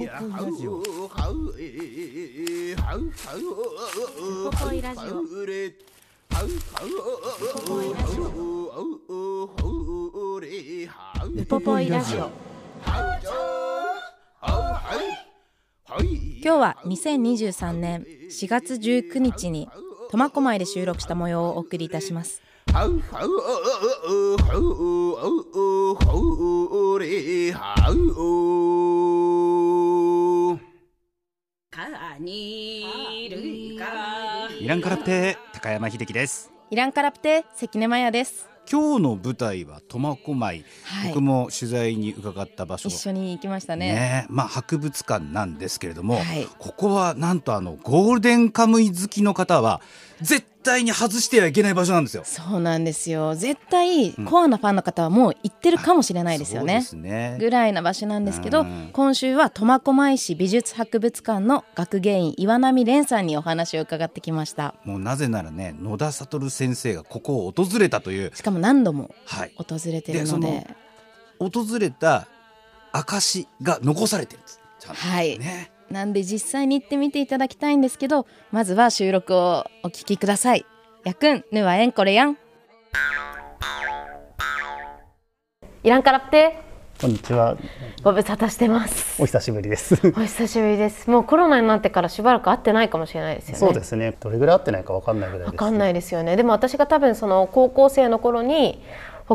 ポポイラジオ。ウポポイラジオ。ウポポイラジオ。今日は2023年4月19日に苫小牧で収録した模様をお送りいたしますイランカラプテ高山秀樹です。イランカラプテ関根麻也です。今日の舞台は苫小牧、はい。僕も取材に伺った場所。一緒に行きましたね。ね。まあ博物館なんですけれども、はい。ここはなんとあのゴールデンカムイ好きの方は絶対に外してはいけない場所なんですよ。そうなんですよ。絶対コアなファンの方はもう行ってるかもしれないですよね,、そうですね。ぐらいな場所なんですけど、うん。今週は苫小牧市美術博物館の学芸員岩波蓮さんにお話を伺ってきました。もうなぜならね野田悟先生がここを訪れたという、しかも何度もはい、訪れてるで。そのでの訪れた証が残されてるんです。ちゃんとはい。ねなんで実際に行ってみていただきたいんですけどまずは収録をお聞きくださいやくんぬはえんこれやんイランカラプテこんにちは。ご無沙汰してますお久しぶりです。お久しぶりですもうコロナになってからしばらく会ってないかもしれないですよねそうですね。どれぐらい会ってないかわかんないぐらいです。わかんないですよねでも私が多分その高校生の頃に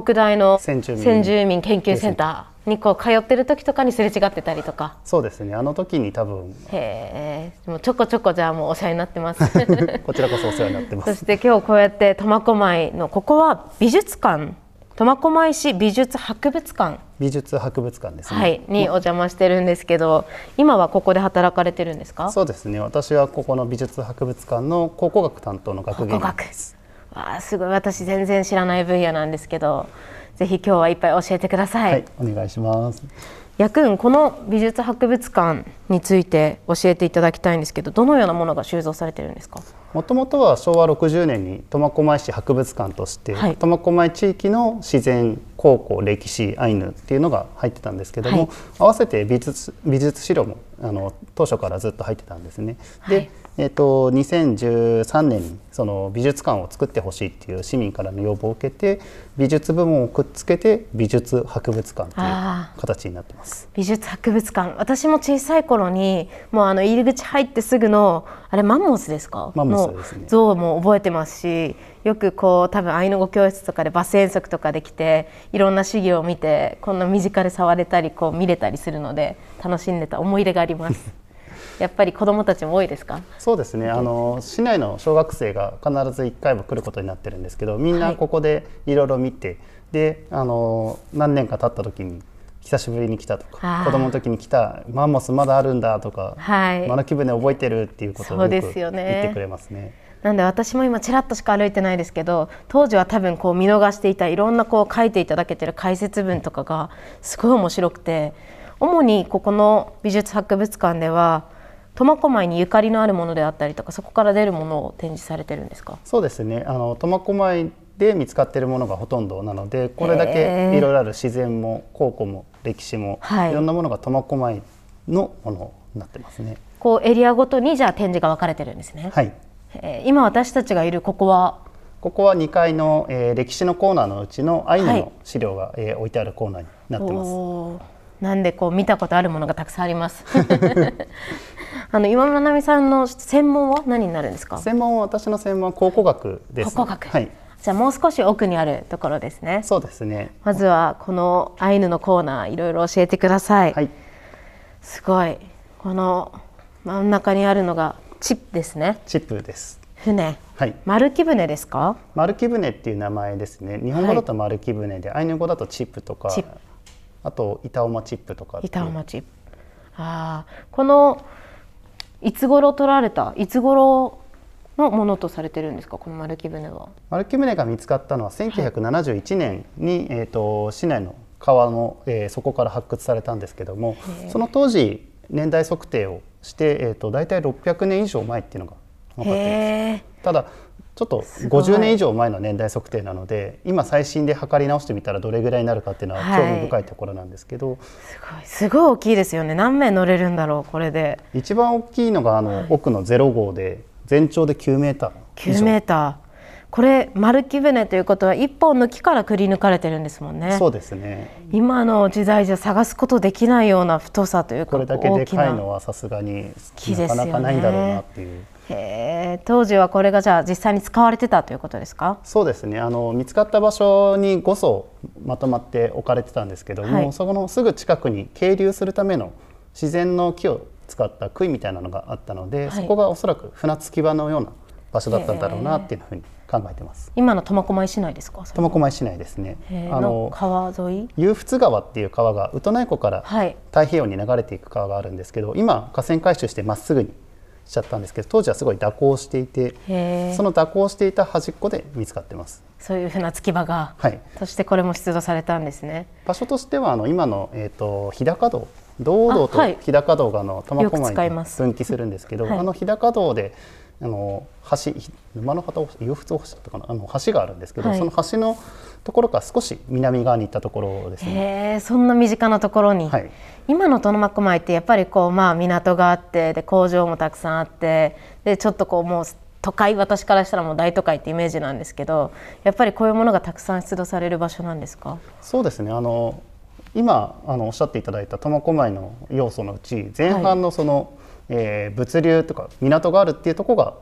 北大の先住民研究センターにこう通ってる時とかにすれ違ってたりとかそうですね。あの時に多分へえでもちょこちょこじゃあもうお世話になってます こちらこそお世話になってます。そして今日こうやって苫小牧のここは美術館苫小牧市美術博物館、美術博物館ですね。はい、にお邪魔してるんですけど今はここで働かれてるんですか？そうですね。私はここの美術博物館の考古学担当の学芸員考古学です。わあすごい。私全然知らない分野なんですけどぜひ今日はいっぱい教えてください、はい、お願いします。やくんこの美術博物館について教えていただきたいんですけどどのようなものが収蔵されてるんですか？もともとは昭和60年に苫小牧市博物館として、はい。苫小牧地域の自然考古歴史アイヌっていうのが入ってたんですけども、はい。合わせて美術美術資料もあの当初からずっと入ってたんですね。で、はいえっと2013年にその美術館を作ってほしいっていう市民からの要望を受けて美術部門をくっつけて美術博物館というあ形になってます。美術博物館。私も小さい頃にもうあの入り口入ってすぐのあれマンモスですか？マンモスですね。の像も覚えてますしよくこう多分アイヌ語教室とかでバス遠足とかで来ていろんな資料を見てこんな身近で触れたりこう見れたりするので楽しんでた思い出がありますやっぱり子どもたちも多いですか？そうですね。あの市内の小学生が必ず1回は来ることになってるんですけどみんはない。ここでいろいろ見て、であの何年か経った時に久しぶりに来たとあかー。子供の時に来たマンモスまだあるんだとか、はい。マナキ船覚えてるっていうことをよくですよね。言ってくれますね。なんで私も今ちらっとしか歩いてないですけど当時は多分こう見逃していたいろんなこう書いていただけてる解説文とかがすごい面白くて主にここの美術博物館では苫小牧にゆかりのあるものであったりとかそこから出るものを展示されてるんですか？そうですね。あの苫小牧で見つかっているものがほとんどなのでこれだへけーいろいろある自然も考古も歴史も、はい。い、ろんなものが苫小牧のものになってますね。こうエリアごとにじゃあ展示が分かれてるんですね、はい。えー。今私たちがいるここは？ここは2階の、えー歴史のコーナーのうちのアイヌはい。の資料が、えー置いてあるコーナーになってます。なんでこう見たことあるものがたくさんあります。あの岩間奈美さんの専門は何になるんですか？専門は私の専門は考古学です。考古学はい、じゃあもう少し奥にあるところですね。そうですね。まずはこのアイヌのコーナーいろいろ教えてください。はい、すごいこの真ん中にあるのがチップですね。チップです。船。はい、丸木船ですか？丸木舟っていう名前ですね。日本語だと丸木舟で、アイヌ語だとチップとかあと板尾間チップとかっていう。板尾町。ああこのいつ頃取られたいつ頃のものとされてるんですかこの丸木舟は？丸木舟が見つかったのは1971年に、えー、と市内の川の、えー、底から発掘されたんですけどもその当時年代測定をして、えー、と大体600年以上前っていうのが分かっています。ただちょっと50年以上前の年代測定なので今最新で測り直してみたらどれぐらいになるかっていうのは興味深いところなんですけど、はい、すごい。すごい大きいですよね。何名乗れるんだろうこれで。一番大きいのがあの、はい、奥の0号で全長で9メーター。9メーター。これ丸木舟ということは一本の木からくり抜かれてるんですもんね。そうですね。今の時代じゃ探すことできないような太さというかこれだけでかいのはさすがになかなかないんだろうなっていうへ当時はこれがじゃあ実際に使われてたということですか？そうですね。あの見つかった場所に5層まとまって置かれてたんですけども、はい、そこのすぐ近くに係留するための自然の木を使った杭みたいなのがあったので、はい、そこがおそらく船着き場のような場所だったんだろうなっていうふうに考えてます。今の苫小牧市内ですか？苫小牧市内ですね。あの川沿い？湧仏川っていう川がウトナイ湖から太平洋に流れていく川があるんですけど、はい、今河川回収してまっすぐにしちゃったんですけど当時はすごい蛇行していてその蛇行していた端っこで見つかってます。そういう船着き場が、はい、そしてこれも出土されたんですね。場所としてはあの今の、えーと、日高道。道道と日高道があの苫小牧に分岐するんですけど、はい、あの日高道であの橋沼の旗洋仏大橋だったかな？あの橋があるんですけど、はい、その橋のところから少し南側に行ったところですね。そんな身近なところに、はい、今の苫小牧ってやっぱりこうまあ港があってで工場もたくさんあってでちょっとこうもう都会私からしたらもう大都会ってイメージなんですけどやっぱりこういうものがたくさん出土される場所なんですか？そうですね。あの今あのおっしゃっていただいた苫小牧の要素のうち前半のその、はい、えー、物流とか港があるっていうところが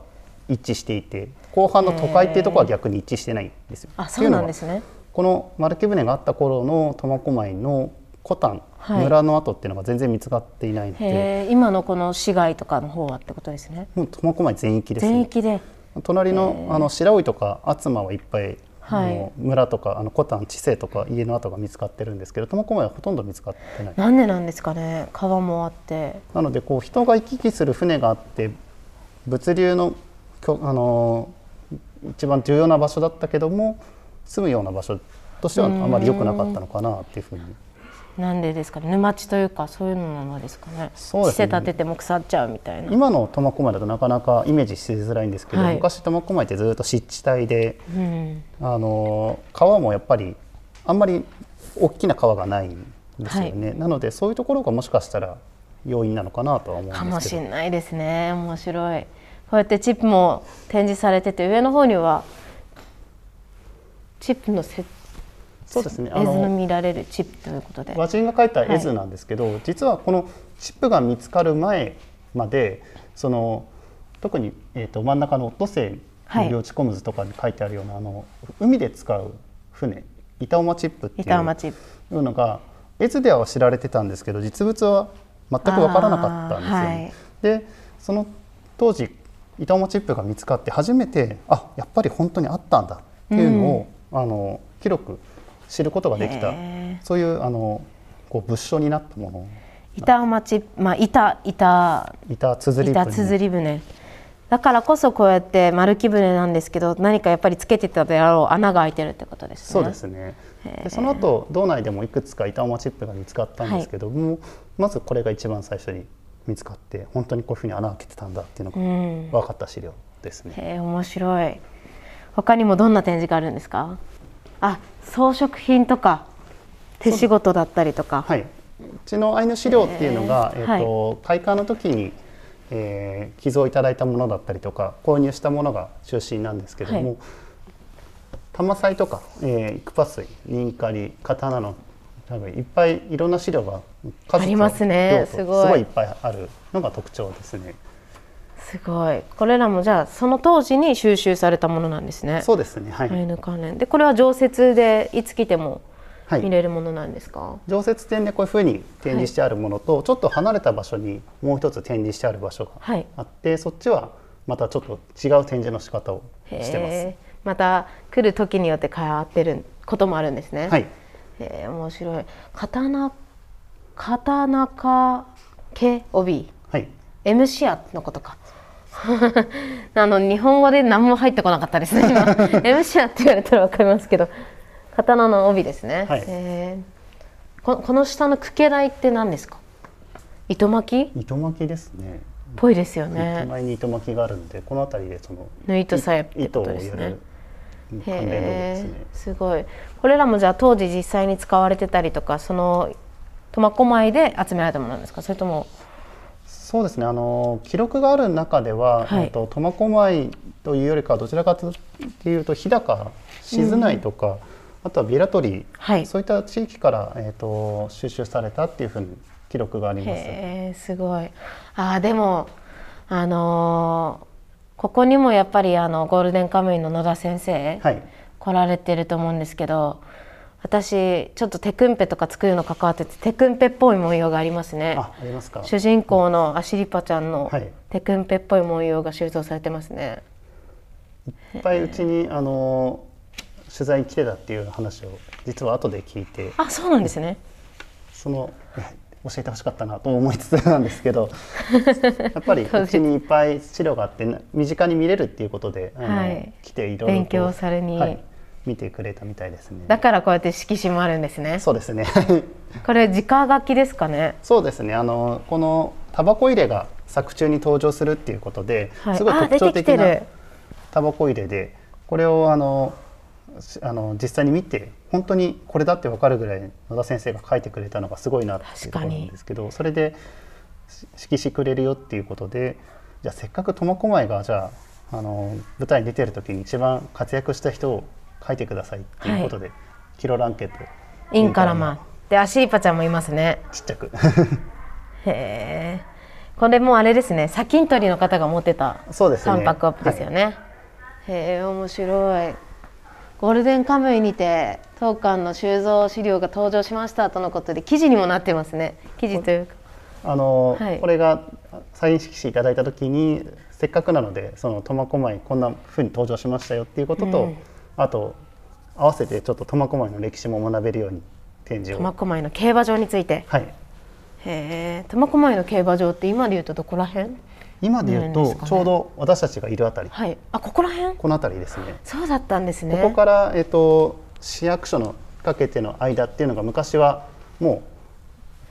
一致していて後半の都会っていうところは逆に一致してないんですよ。あそうなんですね。この丸木舟があった頃の苫小牧のコタン、はい、村の跡っていうのが全然見つかっていないので今のこの市街とかの方はってことですね。もう苫小牧全域です、ね、全域で。隣のあの白老とか厚間はいっぱいはい、村とかあのコタン地勢とか家の跡が見つかってるんですけど苫小牧はほとんど見つかってない。なんでなんですかね。川もあって。なのでこう人が行き来する船があって物流のあの一番重要な場所だったけども住むような場所としてはあまり良くなかったのかなっていうふうに。なんでですかね？沼地というかそういうのなのですかね？そうですね。建てても腐っちゃうみたいな。今の苫小牧だとなかなかイメージしづらいんですけど、はい、昔苫小牧ってずっと湿地帯で、うん、あの川もやっぱりあんまり大きな川がないんですよね、はい、なのでそういうところがもしかしたら要因なのかなとは思うんですけど。かもしれないですね。面白い。こうやってチップも展示されてて上の方にはチップの設そうですね。絵図の見られるチップということで。和人が描いた絵図なんですけど、はい、実はこのチップが見つかる前まで、その特にえっ、ー、と真ん中のオットセイの領地コムズとかに書いてあるような、はい、あの海で使う船、板馬チップっていうのが絵図では知られてたんですけど、実物は全く分からなかったんですよね。はい、で、その当時板馬チップが見つかって初めて、あ、やっぱり本当にあったんだっていうのを、うん、あの広く知ることができた。そういうあのこう物証になったもの。板町、まあ、板板。板綴り船。綴り船。だからこそこうやって丸木舟なんですけど何かやっぱりつけてたであろう穴が開いてるってことですね。そうですね。でその後道内でもいくつか板馬チップが見つかったんですけども、はい、まずこれが一番最初に見つかって本当にこういうふうに穴開けてたんだっていうのが分かった資料ですね。うん、へ面白い。他にもどんな展示があるんですか？あ装飾品とか手仕事だったりとか。はい、うちのアイヌ資料っていうのが、え。ー、えーと、はい、開花の時に、えー、寄贈いただいたものだったりとか購入したものが中心なんですけども、はい、玉祭とか、えー、イクパ水ニンカリ刀の多分いっぱいいろんな資料がありますね。すごい。いっぱいあるのが特徴ですね。すごい。これらもじゃあその当時に収集されたものなんですね。そうですねはい。アイヌ関連。でこれは常設でいつ来ても見れるものなんですか、はい、常設展でこういうふうに展示してあるものと、はい、ちょっと離れた場所にもう一つ展示してある場所があって、はい、そっちはまたちょっと違う展示の仕方をしてます。また来る時によって変わってることもあるんですね。はいえ面白い。刀刀か毛帯。はい。M シアのことか。あの日本語で何も入ってこなかったですね今。M シアって言われたら分かりますけど刀の帯ですね、はい。えーここの下の茎台って何ですか？糸巻き？っ糸巻きですね。ぽいですよ手ね前に糸巻きがあるのでこの辺りでその縫い糸さえってことですねへえすごい。これらもじゃあ当時実際に使われてたりとかその苫小牧で集められたものなんですか？それともそうですね。あの記録がある中では、はい。えっと苫小牧というよりかはどちらかというと日高静内とか、あとはビラトリ、はい。そういった地域から、えっと収集されたっていうふうに記録があります。へえすごい。あーでもあのーここにもやっぱりあのゴールデンカムイの野田先生、はい。来られてると思うんですけど私ちょっとテクンペとか作るの関わっててテクンペっぽい文様がありますね。あありますか。主人公のアシリパちゃんのはい。テクンペっぽい文様が収蔵されてますね。いっぱいうちにあの取材に来てたっていう話を実は後で聞いて。あそうなんですね。その教えてほしかったなと思いつつなんですけど やっぱりそうちにいっぱい資料があってな身近に見れるっていうことであの、はい来ていろいろと勉強されに。はい、見てくれたみたいですね。だからこうやって色紙もあるんですね。そうですね。これ直書きですかね？そうですね。あのこのタバコ入れが作中に登場するっていうことで、はい。すごい特徴的なタバコ入れでこれをあのしあの実際に見て本当にこれだって分かるぐらい野田先生が書いてくれたのがすごいなっていうところなんですけどそれでし色紙くれるよっていうことでじゃあせっかく苫小牧がじゃああの舞台に出てる時に一番活躍した人を書いてくださいっていうことで、キロランケット。インカラマンでアシリパちゃんもいますね。ちっちゃく。へえ。これもあれですね。砂金取りの方が持ってたそうですね。タンパクアップですよね、へえ面白いゴールデンカムイにて当館の収蔵資料が登場しましたとのことで記事にもなってますね。記事というか。あの、はい。これがサイン色紙いただいた時にせっかくなのでその苫小牧こんな風に登場しましたよっていうことと、うん。あと合わせてちょっと苫小牧の歴史も学べるように展示を。苫小牧の競馬場について。はい。へえ苫小牧の競馬場って今で言うとどこら辺？今で言うなんですかね。とちょうど私たちがいるあたり、はい。あここら辺？この辺りですね。そうだったんですね。ここから、えっと市役所のかけての間っていうのが昔はも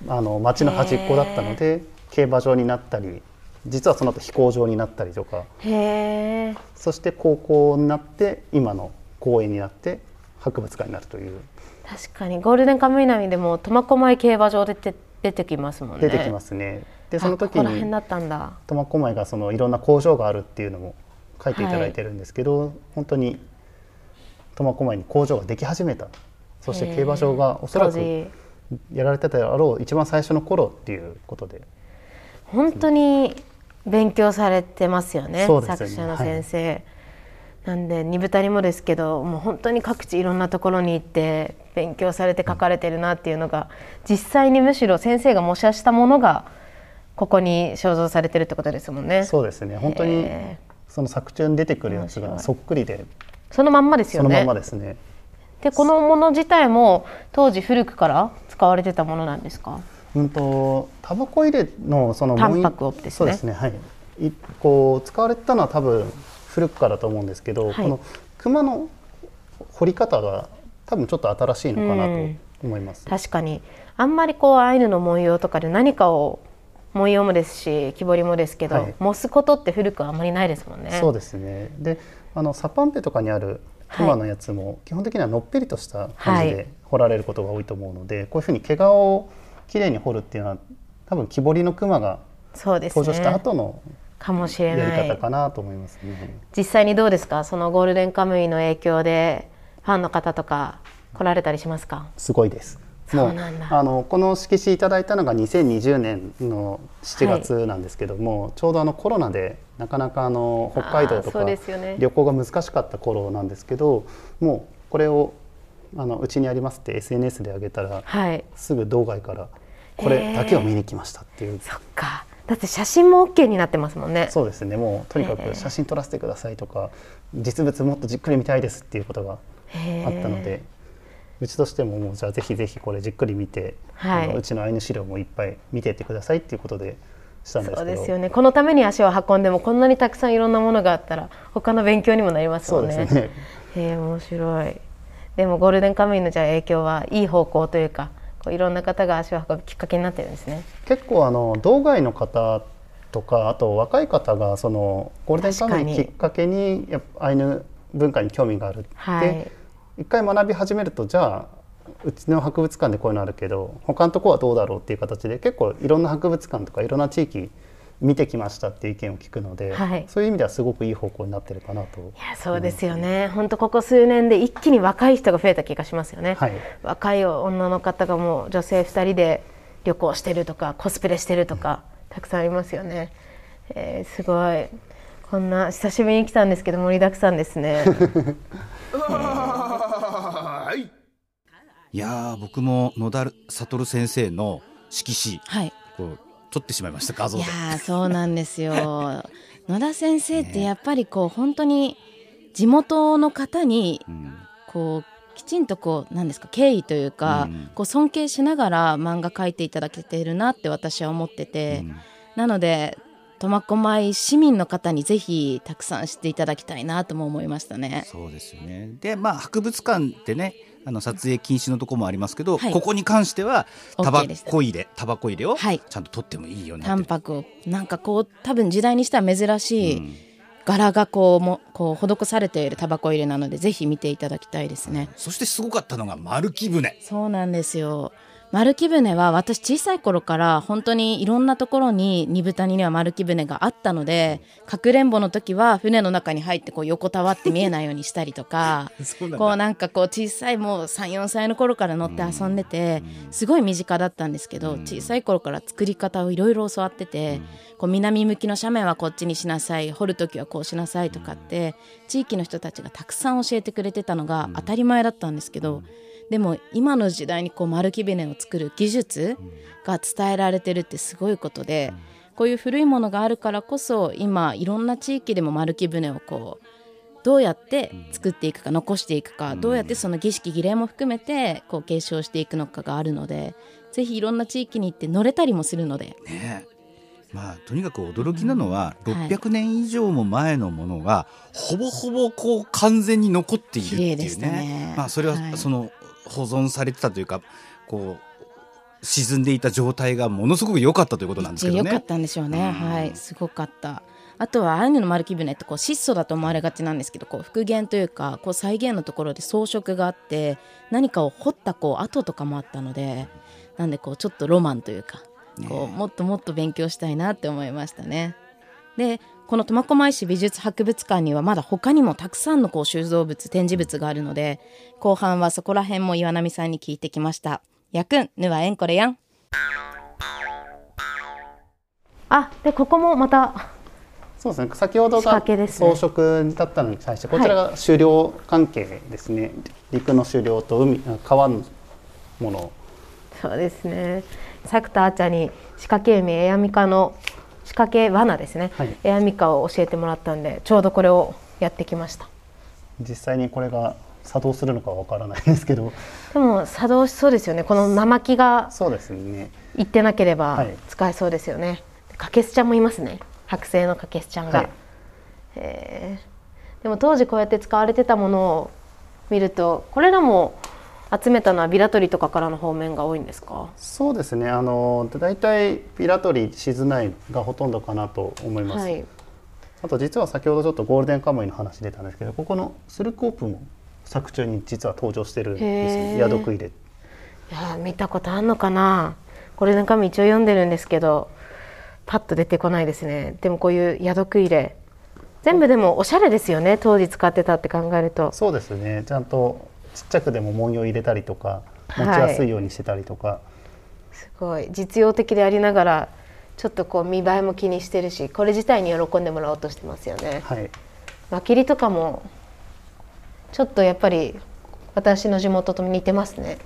うあの町の端っこだったので競馬場になったり実はその後飛行場になったりとか。へえそして高校になって今の公園になって博物館になるという。確かに。ゴールデンカムイ並みでも苫小牧競馬場でて出てきますもんね。出てきますね。でその時に苫小牧がそのいろんな工場があるっていうのも書いていただいてるんですけど、本当に苫小牧に工場ができ始めた。そして競馬場がおそらくやられてたであろう一番最初の頃っていうことで。本当に勉強されてますよねね。作者の先生、なんで二二人もですけどもう本当に各地いろんなところに行って勉強されて書かれてるなっていうのが実際にむしろ先生が模写したものがここに肖像されてるってことですもんね。そうですね。本当にへその作中に出てくるやつがそっくりでそのまんまですよね。そのまんまですね。でこのもの自体も当時古くから使われてたものなんですか？うんとタバコ入れのそのタンパクをですね。そうですね。はい。いこう使われてたのは多分古くからと思うんですけど、はい。この熊の彫り方が多分ちょっと新しいのかなうん。と思います。確かに。あんまりこうアイヌの文様とかで何かを文様もですし木彫りもですけど、はい。模すことって古くはあんまりないですもんね。そうですね。で、あのサパンペとかにある熊のやつも基本的にはのっぺりとした感じはい。で彫られることが多いと思うので、こういうふうに毛皮をきれいに彫るっていうのは多分木彫りの熊が登場したね後のかもしれやない。り方かなと思いますね。実際にどうですか？そのゴールデンカムイの影響でファンの方とか来られたりしますか？すごいです。もうあのこの色紙いただいたのが2020年の7月なんですけども、ちょうどあのコロナでなかなかあの北海道とか旅行が難しかった頃なんですけどもうこれをあのうちにありますって SNS で上げたらはい。すぐ道外からこれだけを見に来ましたっていう、そっかだって写真も OK になってますもんね。そうですね。もうとにかく写真撮らせてくださいとか実物もっとじっくり見たいですっていうことがあったのでうちとしてももうじゃあぜひぜひこれじっくり見て、はい。あのうちのアイヌ資料もいっぱい見てってくださいっていうことでしたんですけど。そうですよねこのために足を運んでもこんなにたくさんいろんなものがあったら他の勉強にもなりますもんね。そうですね。へえ面白い。でもゴールデンカムイのじゃあ影響はいい方向というかこういろんな方が足を運ぶきっかけになってるんですね。結構あの道外の方とかあと若い方がそのゴールデンカムイきっかけにやっぱアイヌ文化に興味があるって、はい一回学び始めるとじゃあうちの博物館でこういうのあるけど他のとこはどうだろうっていう形で結構いろんな博物館とかいろんな地域見てきましたっていう意見を聞くので、はいそういう意味ではすごくいい方向になってるかなと。いやそうですよね本当ここ数年で一気に若い人が増えた気がしますよね。はい若い女の方がもう女性2人で旅行してるとかコスプレしてるとかたくさんありますよね。えーすごいこんな久しぶりに来たんですけど盛りだくさんですね。いやー僕も野田悟先生の色紙はい。こう撮ってしまいました画像で。いやーそうなんですよ。野田先生ってやっぱりこう本当に地元の方にうん。こうきちんとこうなんですか敬意というか、うん。こう尊敬しながら漫画描いていただけているなって私は思ってて、うん。なので苫小牧市民の方にぜひたくさん知っていただきたいなとも思いましたね。そうですよね。でまあ博物館ってねあの撮影禁止のとこもありますけど、はい。ここに関してはタバコ入れタバコ入れをはい。ちゃんと撮ってもいいようになタンパクをなんかこう多分時代にしては珍しい、うん。柄がこうもこう施されているタバコ入れなのでぜひ見ていただきたいですね。そしてすごかったのが丸木舟そうなんですよ。丸木舟は私小さい頃から本当にいろんなところに二部谷には丸木舟があったのでかくれんぼの時は船の中に入ってこう横たわって見えないようにしたりとか こうなんかこう小さいもう34歳の頃から乗って遊んでてすごい身近だったんですけど小さい頃から作り方をいろいろ教わっててこう南向きの斜面はこっちにしなさい掘る時はこうしなさいとかって地域の人たちがたくさん教えてくれてたのが当たり前だったんですけど。でも今の時代にこう丸木舟を作る技術が伝えられてるってすごいことで、こういう古いものがあるからこそ今いろんな地域でも丸木舟をこうどうやって作っていくか残していくか、どうやってその儀式儀礼も含めてこう継承していくのかがあるのでぜひいろんな地域に行って乗れたりもするので。ねまあとにかく驚きなのは、うん。はい。600年以上も前のものがほぼほぼこう完全に残っているっていうね。ね。まあそれははい。その保存されてたというかこう沈んでいた状態がものすごく良かったということなんですけどね。良かったんでしょうね、うん。はい。すごかった。あとはアイヌの丸木舟ってこう質素だと思われがちなんですけどこう復元というかこう再現のところで装飾があって何かを彫ったこう跡とかもあったのでなんでこうちょっとロマンというかこうもっともっと勉強したいなって思いましたね。でこの苫小牧市美術博物館にはまだ他にもたくさんのこう収蔵物展示物があるので後半はそこら辺も岩波さんに聞いてきました。やくんぬはえんこれやん。あでここもまたそうですね。先ほどが装飾だったのに対してこちらが狩猟関係ですね、陸の狩猟と海川のものそうですね。作田あーちゃんに仕掛け海エアミカの仕掛け罠ですね、はい。エアミカを教えてもらったんでちょうどこれをやってきました。実際にこれが作動するのかはわからないですけど。でも作動しそうですよね。この生木がそうですね。いってなければはい。使えそうですよね、カケスちゃんもいますね。剥製のカケスちゃんが、はい。へー。でも当時こうやって使われてたものを見るとこれらも集めたのはビラトリとかからの方面が多いんですか？そうですね。あの大体ピラトリ静内がほとんどかなと思います、はい。あと実は先ほどちょっとゴールデンカムイの話出たんですけどここのスルコープも作中に実は登場してるんです宿食いで。いやー見たことあんのかな？これなんか一応読んでるんですけどパッと出てこないですね。でもこういう宿食入れ全部でもおしゃれですよね当時使ってたって考えると。そうですね。ちゃんとちっちゃくでも文様入れたりとか持ちはいやすいようにしてたりとか、すごい。実用的でありながらちょっとこう見栄えも気にしてるしこれ自体に喜んでもらおうとしてますよね。はい。輪切りとかもちょっとやっぱり私の地元と似てますね。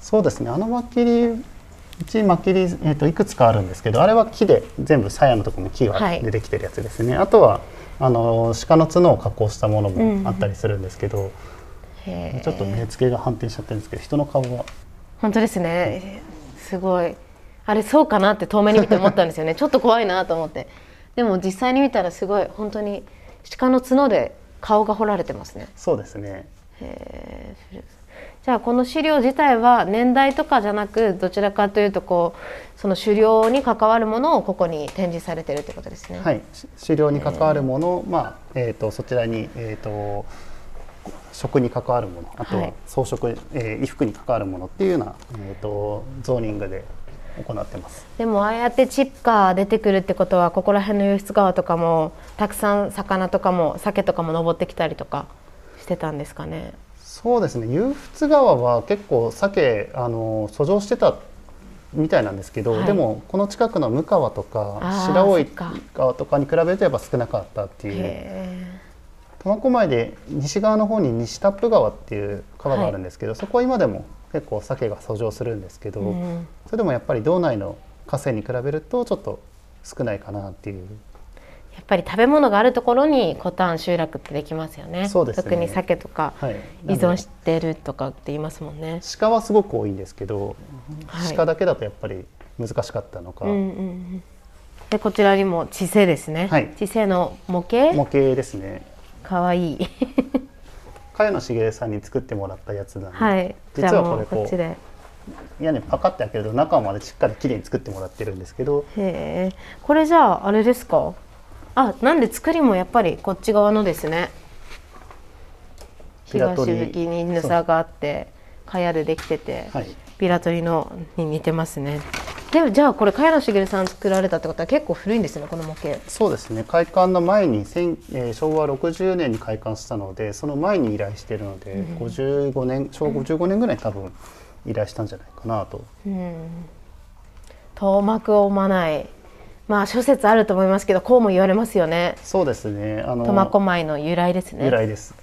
そうですね。あの巻きりうち巻きり、えー、といくつかあるんですけどあれは木で全部鞘のところも木がはい。でできてるやつですね、あとはあの鹿の角を加工したものもあったりするんですけど、へーちょっと目付けが反転しちゃってるんですけど人の顔が。本当ですね。すごい。あれそうかなって遠目に見て思ったんですよね。ちょっと怖いなと思って。でも実際に見たらすごい本当に鹿の角で顔が彫られてますね。そうですね。じゃあこの資料自体は年代とかじゃなくどちらかというとこうその狩猟に関わるものをここに展示されてるってことですね。はい。し狩猟に関わるもの、まあえー、とそちらに、えー、と食に関わるものあとははい。装飾、えー衣服に関わるものっていうような、えー、とゾーニングで行ってます。でもああやってチップが出てくるってことはここら辺の湧出川とかもたくさん魚とかも鮭とかも登ってきたりとかしてたんですかね。そうですね。湧出川は結構鮭あの遡上してたみたいなんですけど、はい。でもこの近くの向川とか白老川とかに比べるとやっぱ少なかったっていうへ苫小牧で西側の方に西タップ川っていう川があるんですけど、そこは今でも結構鮭が遡上するんですけど、ーうん。それでもやっぱり道内の河川に比べるとちょっと少ないかなっていう。やっぱり食べ物があるところにコタン集落ってできますよね。そうですね。特に鮭とかはい。依存してるとかって言いますもんね。鹿はすごく多いんですけど、はい。鹿だけだとやっぱり難しかったのか、うんうんうん。でこちらにも地勢ですね。はい。地勢の模型？模型ですねかわいい。茅野茂さんに作ってもらったやつなんで、はい。じ実はこれこうこっちで。屋根パカって開けると中までしっかりきれいに作ってもらってるんですけどへえ。これじゃああれですか？あ、なんで作りもやっぱりこっち側のですね。東向きにぬさがあって、かやでできてて、はいビラトリのに似てますね。でもじゃあこれ茅野茂さん作られたってことは結構古いんですねこの模型。そうですね開館の前に千、えー昭和60年に開館したのでその前に依頼してるので、55年昭和55年ぐらいに多分依頼したんじゃないかなと、遠幕を追まない。まあ諸説あると思いますけどこうも言われますよね。そうですねあの苫小牧の由来ですね。由来です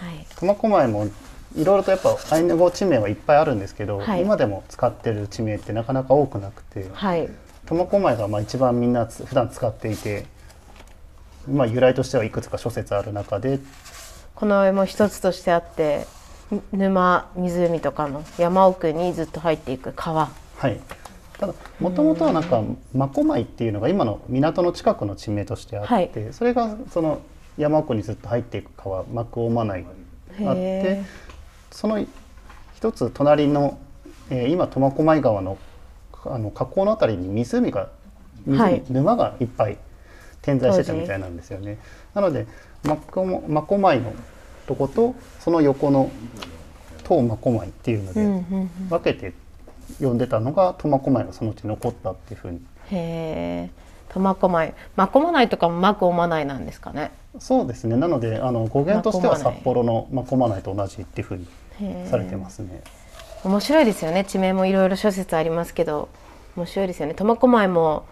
はい。苫小牧もいろいろとやっぱアイヌ語地名はいっぱいあるんですけど、はい。今でも使ってる地名ってなかなか多くなくてはい。苫小牧がまあ一番みんなつ普段使っていて、まあ、由来としてはいくつか諸説ある中でこの上も一つとしてあってぬ沼湖とかの山奥にずっと入っていく川。はい。ただもともとはなんか真小舞っていうのが今の港の近くの地名としてあって、はい。それがその山奥にずっと入っていく川幕大間内があってへその一つ隣の、えー今苫小牧川のあの河口のあたりに湖が湖、はい。沼がいっぱい点在してたみたいなんですよね。なので真小真小舞のとことその横の東真小舞っていうので、分けて呼んでたのが苫小牧がそのうち残ったっていうふうに。へえ苫小牧。真小内とかも真小まないなんですかね？そうですね。なのであの語源としては札幌の真小内と同じっていうふうにされてますね。面白いですよね。地名もいろいろ諸説ありますけど面白いですよね。苫小牧も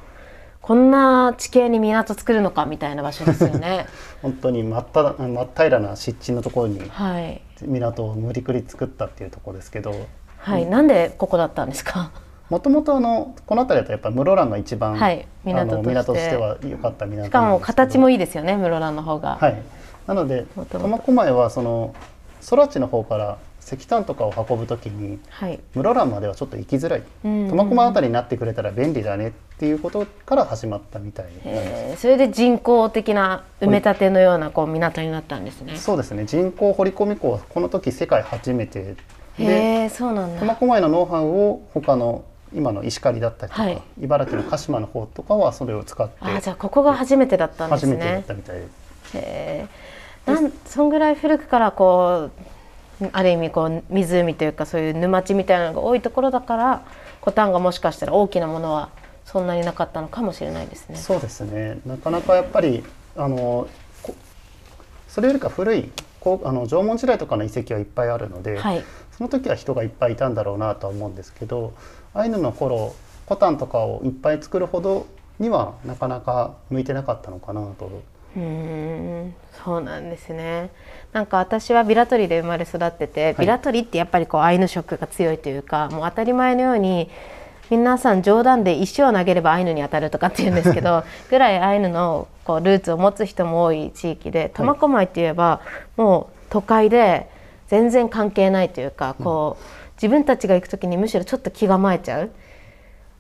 こんな地形に港作るのかみたいな場所ですよね。本当に真った真っ平らな湿地のところにはい。港を無理くり作ったっていうところですけど。はい、なんでここだったんですか？もともとあのこの辺りだとやっぱ室蘭が一番、はい。港あのと港としては良かった港しかも形もいいですよね室蘭の方が、はい。なので苫小牧はその空地の方から石炭とかを運ぶときにはい。室蘭まではちょっと行きづらい。うん。苫小牧あたりになってくれたら便利だねっていうことから始まったみたいなんです。えー。それで人工的な埋め立てのようなこう港になったんですね。そうですね。人工掘り込み港はこの時世界初めて。で。苫小牧のノウハウを他の今の石狩だったりとか、はい。茨城の鹿島の方とかはそれを使ってあじゃあここが初めてだったんです初めてだっね。たみたい。です。へえなんそんぐらい古くからこうある意味こう湖というかそういう沼地みたいなのが多いところだからコタンがもしかしたら大きなものはそんなになかったのかもしれないですね。そうですねなかなかやっぱりあのこそれよりか古いこうあの縄文時代とかの遺跡はいっぱいあるので、はいその時は人がいっぱいいたんだろうなとは思うんですけどアイヌの頃コタンとかをいっぱい作るほどにはなかなか向いてなかったのかなと。うーんそうなんですね。なんか私はビラトリで生まれ育ってて、ビラトリってやっぱりこうアイヌ色が強いというかもう当たり前のように皆さん冗談で石を投げればアイヌに当たるとかって言うんですけど ぐらいアイヌのこうルーツを持つ人も多い地域で苫小牧って言えばもう都会で全然関係ないというかこう自分たちが行く時にむしろちょっと気構えちゃう。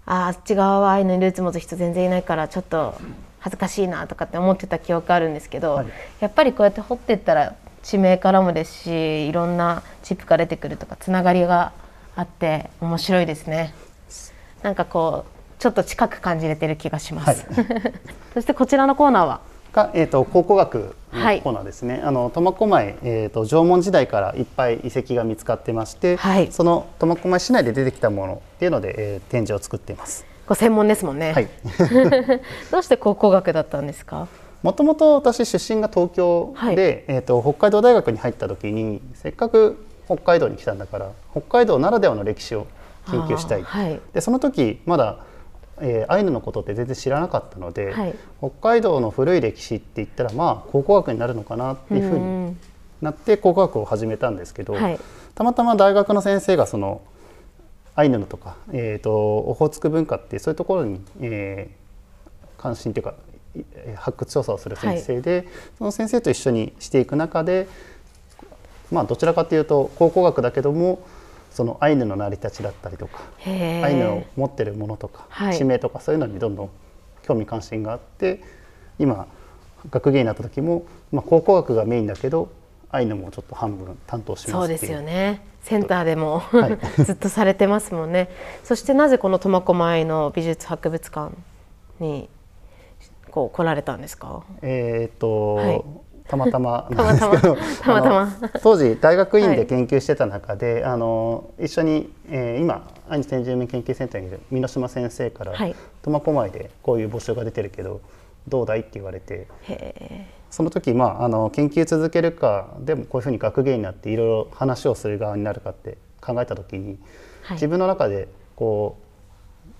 ああっち側はアイヌにルーツ持つ人全然いないからちょっと恥ずかしいなとかって思ってた記憶あるんですけど、はい、やっぱりこうやって掘っていったら地名からもですしいろんなチップが出てくるとかつながりがあって面白いですね。なんかこうちょっと近く感じれてる気がします。はい、そしてこちらのコーナーは？が、えーと、考古学のコーナーですね、はい、あの苫小牧、えーと、縄文時代からいっぱい遺跡が見つかってまして、はい、その苫小牧市内で出てきたものっていうので、えー、展示を作っています。ご専門ですもんね。はい、どうして考古学だったんですか？もともと私出身が東京で、はい、えーと、北海道大学に入った時にせっかく北海道に来たんだから北海道ならではの歴史を研究したい、はい、でその時まだえー、アイヌのことって全然知らなかったので、はい、北海道の古い歴史って言ったらまあ考古学になるのかなっていうふうになって考古学を始めたんですけど、はい、たまたま大学の先生がそのアイヌのとか、えーと、オホーツク文化っていうそういうところに、えー、関心というか発掘調査をする先生で、はい、その先生と一緒にしていく中でまあどちらかというと考古学だけどもそのアイヌの成り立ちだったりとかアイヌの持ってるものとか、はい、地名とかそういうのにどんどん興味関心があって今学芸になった時も、まあ、考古学がメインだけどアイヌもちょっと半分担当しますそうですよねセンターでも、はい、ずっとされてますもんね。そしてなぜこの苫小牧の美術博物館にこう来られたんですか？えっ、と、はい。たまたま なんですけど当時大学院で研究してた中で、はい、あの一緒に、えー、今アイヌ先住民研究センターにいる箕島先生から苫小牧でこういう募集が出てるけどどうだいって言われてその時、まあ、あの研究続けるかでもこういうふうに学芸になっていろいろ話をする側になるかって考えた時に、はい、自分の中でこ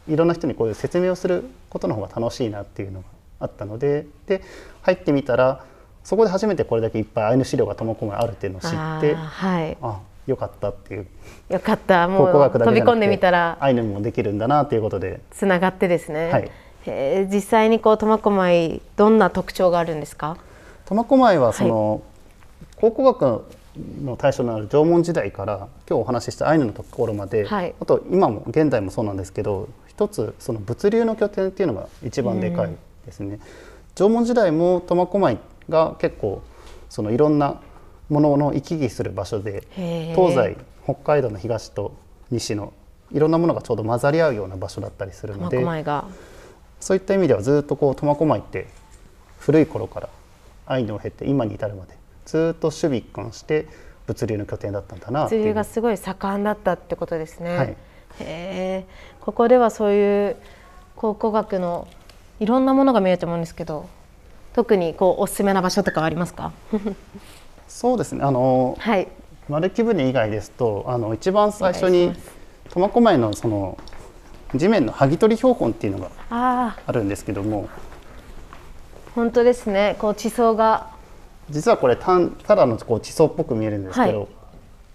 ういろんな人にこういう説明をすることの方が楽しいなっていうのがあったのでで入ってみたらそこで初めてこれだけいっぱいアイヌ資料が苫小牧あるっていうのを知ってはい。あよかったっていう。よかった。もう飛び込んでみたら。アイヌもできるんだなということで。つながってですね、はい、え実際にこう苫小牧どんな特徴があるんですか？苫小牧はその、はい、考古学の対象のある縄文時代から今日お話ししたアイヌのところまで、はい、あと今も現代もそうなんですけど一つその物流の拠点っていうのが一番でかいですね。縄文時代も苫小牧が結構そのいろんなものの行き来する場所で東西北海道の東と西のいろんなものがちょうど混ざり合うような場所だったりするのでそういった意味ではずっとこう苫小牧って古い頃からアイヌを経て今に至るまでずっと守備一貫して物流の拠点だったんだな物流がすごい盛んだったってことですね。はい、へここではそういう考古学のいろんなものが見えると思うんですけど特にこうおすすめな場所とかありますか？そうですね。あの、はい、丸木舟以外ですとあの一番最初に苫小牧のその地面の剥ぎ取り標本っていうのがあるんですけども本当ですね。こう地層が。実はこれたただのこう地層っぽく見えるんですけど、はい、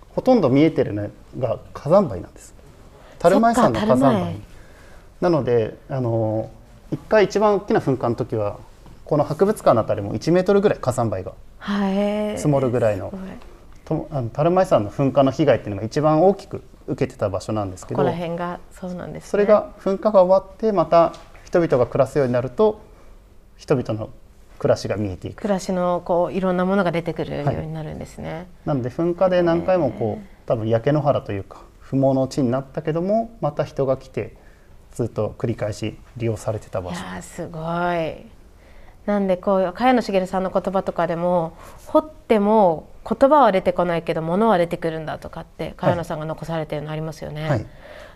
ほとんど見えてるのが火山灰なんです。樽前山の火山灰。なのであの一回一番大きな噴火の時はこの博物館のあたりも1メートルぐらい火山灰が積もるぐらいの樽前山の噴火の被害っていうのが一番大きく受けてた場所なんですけどここら辺がそうなんです、ね、それが噴火が終わってまた人々が暮らすようになると人々の暮らしが見えていく。暮らしのこういろんなものが出てくるようになるんですね、はい、なので噴火で何回もこう多分焼け野原というか不毛の地になったけどもまた人が来てずっと繰り返し利用されてた場所。いやすごい。なんでこう茅野茂さんの言葉とかでも掘っても言葉は出てこないけど物は出てくるんだとかって茅野さんが残されてるのありますよね。はい、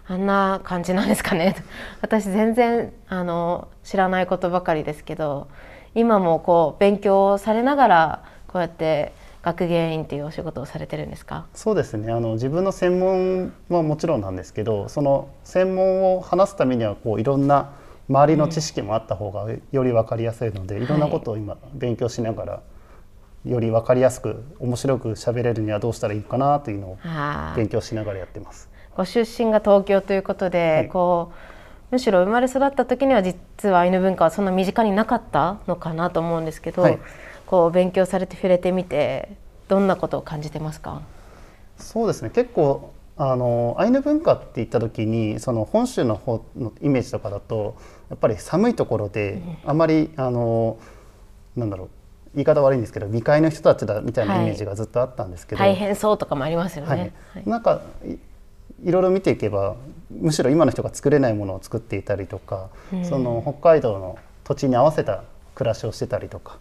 あんな感じなんですかね。私全然あの知らないことばかりですけど今もこう勉強されながらこうやって学芸員っていうお仕事をされてるんですか？そうですね。あの自分の専門はもちろんなんですけどその専門を話すためにはこういろんな周りの知識もあった方がより分かりやすいので、いろんなことを今勉強しながらより分かりやすく面白く喋れるにはどうしたらいいかなというのを勉強しながらやってます。ご出身が東京ということで、はい、こうむしろ生まれ育った時には実はアイヌ文化はそんな身近になかったのかなと思うんですけど、はい、こう勉強されて触れてみてどんなことを感じてますか？そうですね。結構あのアイヌ文化って言った時にその本州の方のイメージとかだとやっぱり寒いところであまりあのなんだろう言い方悪いんですけど未開の人たちだみたいなイメージがずっとあったんですけど、大変そうとかもありますよね。はい。なんかいいろいろ見ていけばむしろ今の人が作れないものを作っていたりとか、その北海道の土地に合わせた暮らしをしてたりとか。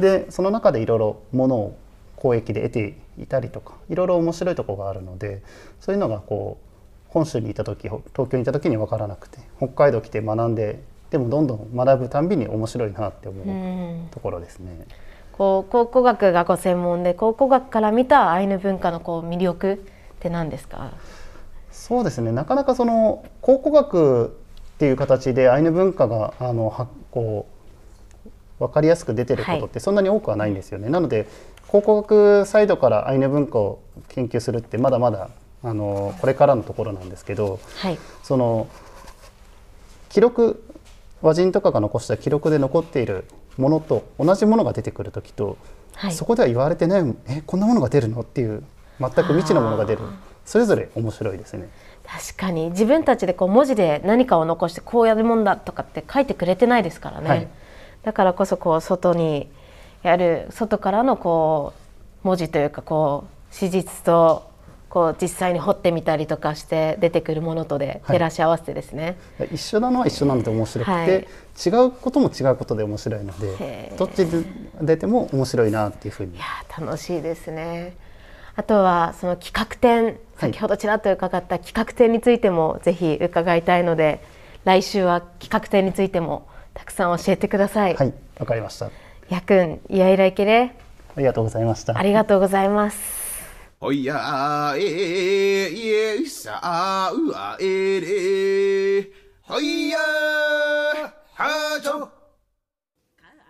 でその中でいろいろものを交易で得ていたりとかいろいろ面白いところがあるのでそういうのがこう本州にいた時東京にいた時に分からなくて北海道来て学んででもどんどん学ぶたんびに面白いなって思うところですね。こう考古学がご専門で考古学から見たアイヌ文化のこう魅力って何ですか？そうですね。なかなかその考古学っていう形でアイヌ文化があのはこう分かりやすく出てることってそんなに多くはないんですよね。なので考古学サイドからアイヌ文化を研究するってまだまだあのこれからのところなんですけど、はい。その記録和人とかが残した記録で残っているものと同じものが出てくる時と、はい。そこでは言われてないえこんなものが出るの？っていう全く未知のものが出るそれぞれ面白いですね。確かに。自分たちでこう文字で何かを残してこうやるもんだとかって書いてくれてないですからね、はい。だからこそこう外にやる外からのこう文字というかこう史実とこう実際に彫ってみたりとかして出てくるものとではい。照らし合わせてですね、一緒なのは一緒なので面白くて、はい。違うことも違うことで面白いのでどっちで出ても面白いなっていうふうに。いやー楽しいですね。あとはその企画展先ほどちらっと伺った企画展についてもぜひ伺いたいので来週は企画展についてもたくさん教えてください。はいわかりました。あやくんいやいらいけれりがとうございました。ありがとうございます。おやえいえさあうあえれ。ほいやはちょ。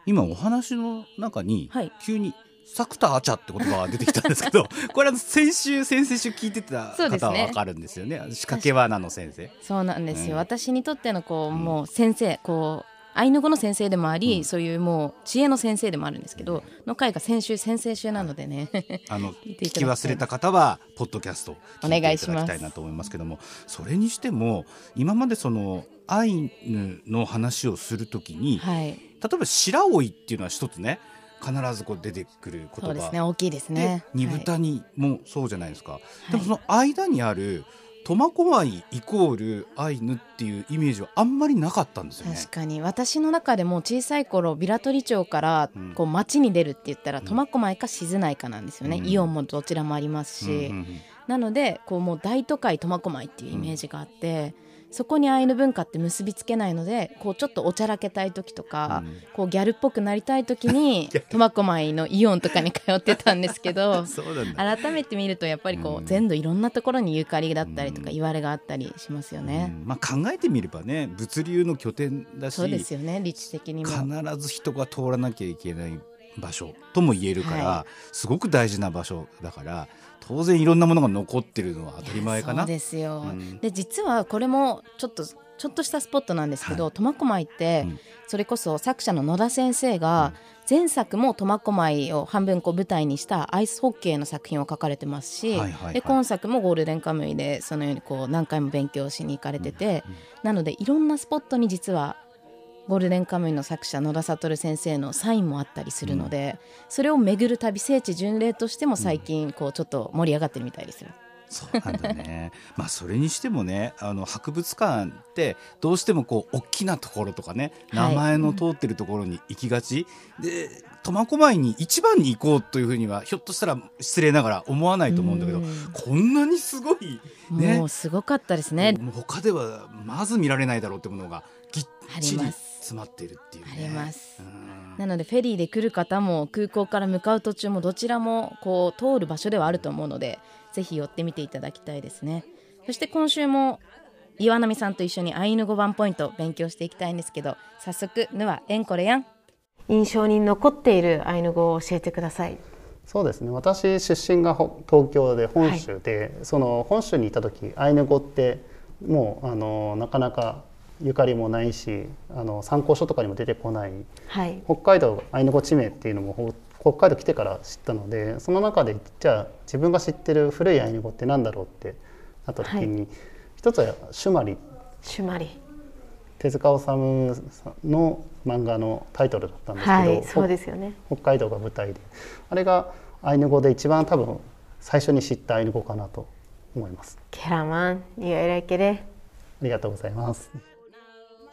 今お話の中にはい。急に「サクタアチャ」って言葉が出てきたんですけど これは先週先々週聞いてた方はわかるんですよね。仕掛け罠の先生。そうなんですよ、うん。私にとってのこう、もう先生こうアイヌ語の先生でもあり、そういうもう知恵の先生でもあるんですけどの回が先週先々週なのでね あの 聞い聞ていただき忘れた方はポッドキャストを聞いていただきお願いしますたいなと思いますけども。それにしても今までそのアイヌの話をするときに、はい。例えば白老っていうのは一つね必ずこう出てくる言葉。そうですね。大きいですでね二豚にもそうじゃないですか、でもその間にある苫小牧イコールアイヌっていうイメージはあんまりなかったんですよね。確かに。私の中でも小さい頃ビラトリ町からうん。こう町に出るって言ったら苫小牧か静内かなんですよね、うん。イオンもどちらもありますし、うんうんうん。なのでこうもう大都会苫小牧っていうイメージがあって、そこにアイヌ文化って結びつけないのでこうちょっとおちゃらけたい時とか、うん。こうギャルっぽくなりたい時に 苫小牧のイオンとかに通ってたんですけど 改めて見るとやっぱりこう、うん。全土いろんなところにゆかりだったりとか言われがあったりしますよね。うん。まあ、考えてみればね物流の拠点だしそうですよね立地的にも。必ず人が通らなきゃいけない場所とも言えるから、はすごく大事な場所だから当然いろんなものが残ってるのは当たり前かな。そうですよ、うん。で実はこれもちょっとちょっとしたスポットなんですけど苫小牧って、うん。それこそ作者の野田先生が前作も苫小牧を半分こう舞台にしたアイスホッケーの作品を書かれてますし、はいはいはい。で今作もゴールデンカムイでそのようにこう何回も勉強しに行かれてて、なのでいろんなスポットに実はゴールデンカムイの作者野田悟先生のサインもあったりするので、それを巡る旅聖地巡礼としても最近こうちょっと盛り上がってるみたいですよ。そうなんだね。まあそれにしてもねあの博物館ってどうしてもこう大きなところとかねはい。名前の通ってるところに行きがち、で苫小牧に一番に行こうというふうにはひょっとしたら失礼ながら思わないと思うんだけどうん。こんなにすごいね。もうすごかったですね。他ではまず見られないだろうってものがぎっちり詰まっているっていうね。あります。うん。なのでフェリーで来る方も空港から向かう途中もどちらもこう通る場所ではあると思うのでぜひ寄ってみていただきたいですね。そして今週も岩波さんと一緒にアイヌ語版ポイント勉強していきたいんですけど早速「ぬはえんこれやん」印象に残っているアイヌ語を教えてください。そうですね。私出身がほ東京で本州で、その本州にいた時アイヌ語ってもうあのなかなかゆかりもないしあの参考書とかにも出てこない。はい。北海道アイヌ語地名っていうのもほ北海道来てから知ったのでその中でじゃあ自分が知ってる古いアイヌ語って何だろうってなった時に、一つは「シュマリ」シュマリ。手塚治虫の漫画のタイトルだったんですけど、はいそうですよね。北海道が舞台で。あれがアイヌ語で一番多分最初に知ったアイヌ語かなと思います。ケラマンエレケレありがとうございます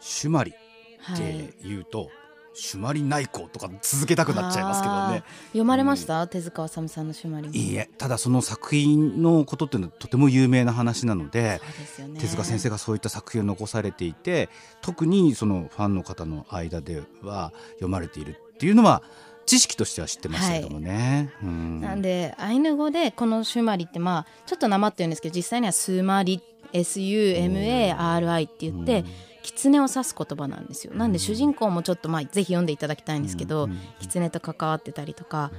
シュマリっはい。て言うと、シュマリ内向とか続けたくなっちゃいますけどね。読まれました、手塚治虫さんの「シュマリ。ン」いいえただその作品のことっていうのはとても有名な話なのでね。手塚先生がそういった作品を残されていて特にそのファンの方の間では読まれているっていうのは知識としては知ってましたけどもね。うん。なんでアイヌ語でこのシュマリってまあちょっとなまってるんですけど実際にはスマリ SUMARI って言って狐を指す言葉なんですよ。なんで主人公もちょっとまあぜひ読んでいただきたいんですけど狐と関わってたりとか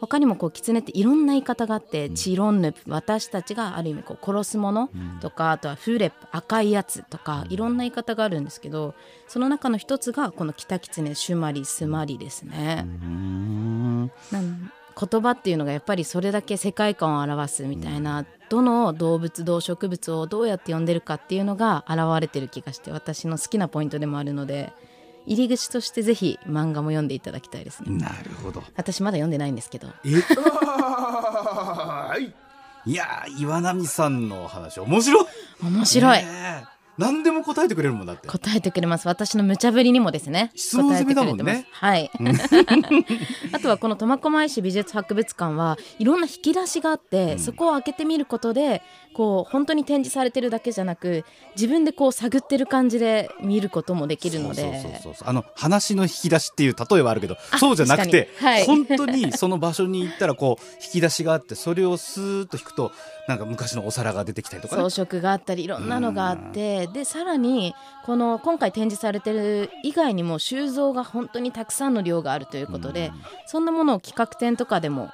他にもこう狐っていろんな言い方があってチロンヌプ私たちがある意味こう殺すものとかあとはフレップ赤いやつとかいろんな言い方があるんですけどその中の一つがこのキタキツネシュマリスマリですね。うん。なん言葉っていうのがやっぱりそれだけ世界観を表すみたいな、どの動物動植物をどうやって呼んでるかっていうのが現れてる気がして私の好きなポイントでもあるので入り口としてぜひ漫画も読んでいただきたいですね。なるほど。私まだ読んでないんですけど。え？はい。いやー岩波さんの話面白い。面白い、ねえ何でも答えてくれるもんだって。答えてくれます。私の無茶ぶりにもですね。質問攻めだもんね。答えてくれてます。はい。あとはこの苫小牧市美術博物館はいろんな引き出しがあって、そこを開けてみることでこう本当に展示されてるだけじゃなく自分でこう探ってる感じで見ることもできるので。そうそうそうそう。あの話の引き出しっていう例えはあるけどそうじゃなくて、はい。本当にその場所に行ったらこう引き出しがあってそれをスーッと引くとなんか昔のお皿が出てきたりとかね。装飾があったりいろんなのがあって。でさらにこの今回展示されてる以外にも収蔵が本当にたくさんの量があるということでそんなものを企画展とかでも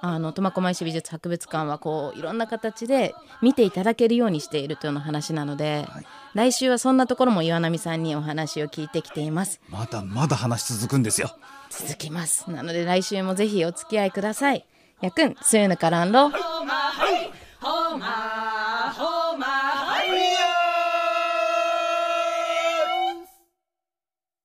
あの苫小牧市美術博物館はこういろんな形で見ていただけるようにしているというような話なので、来週はそんなところも岩波さんにお話を聞いてきています。まだまだ話続くんですよ。続きます。なので来週もぜひお付き合いください。やくんそういう。のからんろ Roma.